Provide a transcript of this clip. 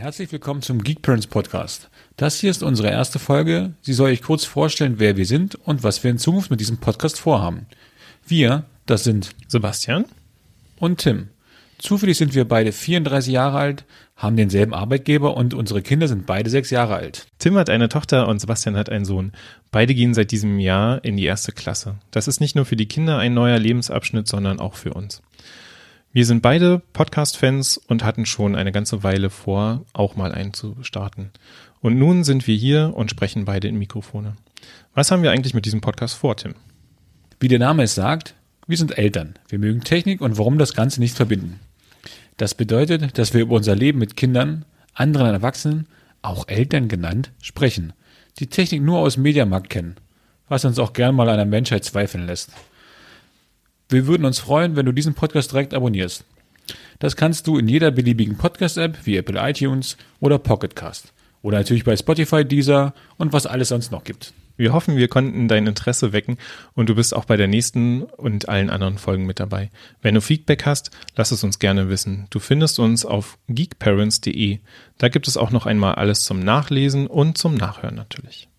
Herzlich willkommen zum Geek Parents Podcast. Das hier ist unsere erste Folge. Sie soll euch kurz vorstellen, wer wir sind und was wir in Zukunft mit diesem Podcast vorhaben. Wir, das sind Sebastian und Tim. Zufällig sind wir beide 34 Jahre alt, haben denselben Arbeitgeber und unsere Kinder sind beide sechs Jahre alt. Tim hat eine Tochter und Sebastian hat einen Sohn. Beide gehen seit diesem Jahr in die erste Klasse. Das ist nicht nur für die Kinder ein neuer Lebensabschnitt, sondern auch für uns. Wir sind beide Podcast-Fans und hatten schon eine ganze Weile vor, auch mal einen zu starten. Und nun sind wir hier und sprechen beide in Mikrofone. Was haben wir eigentlich mit diesem Podcast vor, Tim? Wie der Name es sagt, wir sind Eltern. Wir mögen Technik und warum das Ganze nicht verbinden. Das bedeutet, dass wir über unser Leben mit Kindern, anderen Erwachsenen, auch Eltern genannt, sprechen, die Technik nur aus Mediamarkt kennen, was uns auch gern mal an der Menschheit zweifeln lässt. Wir würden uns freuen, wenn du diesen Podcast direkt abonnierst. Das kannst du in jeder beliebigen Podcast-App wie Apple iTunes oder Pocketcast. Oder natürlich bei Spotify, Deezer und was alles sonst noch gibt. Wir hoffen, wir konnten dein Interesse wecken und du bist auch bei der nächsten und allen anderen Folgen mit dabei. Wenn du Feedback hast, lass es uns gerne wissen. Du findest uns auf geekparents.de. Da gibt es auch noch einmal alles zum Nachlesen und zum Nachhören natürlich.